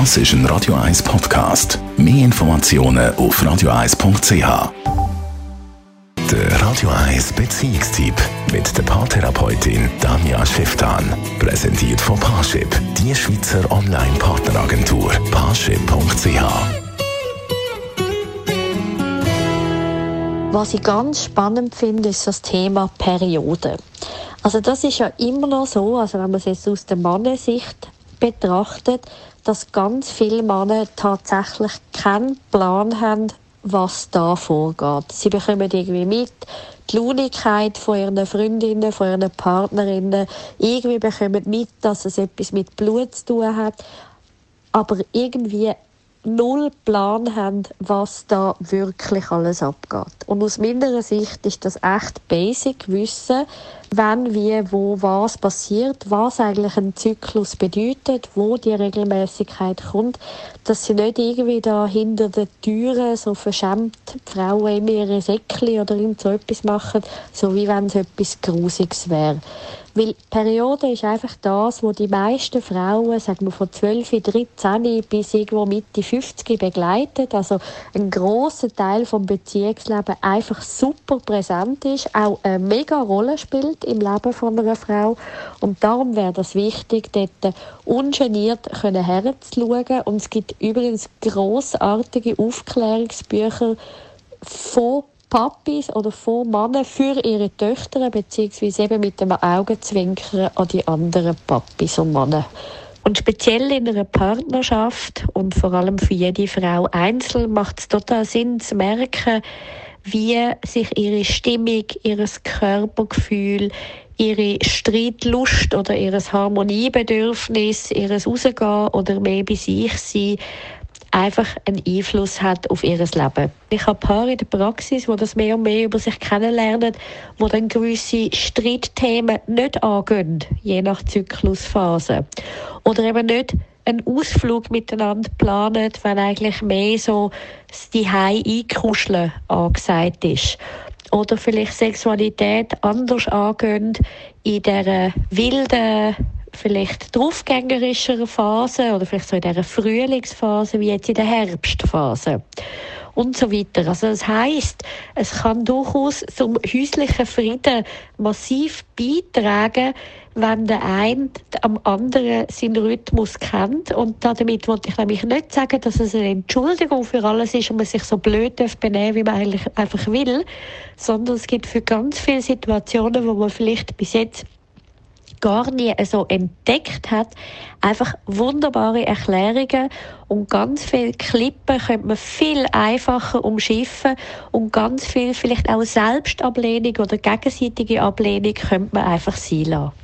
Das ist ein Radio 1 Podcast. Mehr Informationen auf radio1.ch. Der Radio 1 Beziehungstyp mit der Paartherapeutin Danja Schifftan. Präsentiert von Paarship, die Schweizer Online-Partneragentur. Paarship.ch. Was ich ganz spannend finde, ist das Thema Periode. Also das ist ja immer noch so, also wenn man es jetzt aus der Mannensicht betrachtet, dass ganz viele Männer tatsächlich keinen Plan haben, was da vorgeht. Sie bekommen irgendwie mit, die Launigkeit von ihren Freundinnen, von ihren Partnerinnen, irgendwie bekommen mit, dass es etwas mit Blut zu tun hat, aber irgendwie null Plan haben, was da wirklich alles abgeht. Und aus meiner Sicht ist das echt basic Wissen, wann, wie, wo, was passiert, was eigentlich ein Zyklus bedeutet, wo die Regelmäßigkeit kommt, dass sie nicht irgendwie da hinter den Türen so verschämt Frauen in ihre Säckchen oder irgend so etwas machen, so wie wenn es etwas Grusiges wäre. Weil Periode ist einfach das, wo die meisten Frauen, sagen wir von 12, 13 bis irgendwo Mitte 50 begleitet. Also ein großer Teil vom Beziehungsleben einfach super präsent ist, auch eine mega Rolle spielt im Leben von einer Frau. Und darum wäre das wichtig, dort ungeniert herzuschauen. Und es gibt übrigens großartige Aufklärungsbücher von Papis oder von Männern für ihre Töchter, beziehungsweise eben mit dem Augenzwinkern an die anderen Papis und Männer. Und speziell in einer Partnerschaft und vor allem für jede Frau einzeln macht es total Sinn zu merken, wie sich ihre Stimmung, ihr Körpergefühl, ihre Streitlust oder ihr Harmoniebedürfnis, ihr Rausgehen oder mehr bei sich sein, einfach einen Einfluss hat auf ihr Leben. Ich habe Paare in der Praxis, die das mehr und mehr über sich kennenlernen, wo dann gewisse Streitthemen nicht angehen, je nach Zyklusphase. Oder eben nicht einen Ausflug miteinander planen, wenn eigentlich mehr so das Zuhause einkuscheln angesagt ist. Oder vielleicht Sexualität anders angehen in dieser wilden vielleicht draufgängerischeren Phase oder vielleicht so in dieser Frühlingsphase wie jetzt in der Herbstphase und so weiter. Also das heißt, es kann durchaus zum häuslichen Frieden massiv beitragen, wenn der eine am anderen seinen Rhythmus kennt. Und damit wollte ich nämlich nicht sagen, dass es eine Entschuldigung für alles ist und man sich so blöd benehmen wie man eigentlich einfach will, sondern es gibt für ganz viele Situationen, wo man vielleicht bis jetzt gar nie so entdeckt hat. Einfach wunderbare Erklärungen und ganz viele Klippen könnte man viel einfacher umschiffen und ganz viel vielleicht auch Selbstablehnung oder gegenseitige Ablehnung könnte man einfach sein lassen.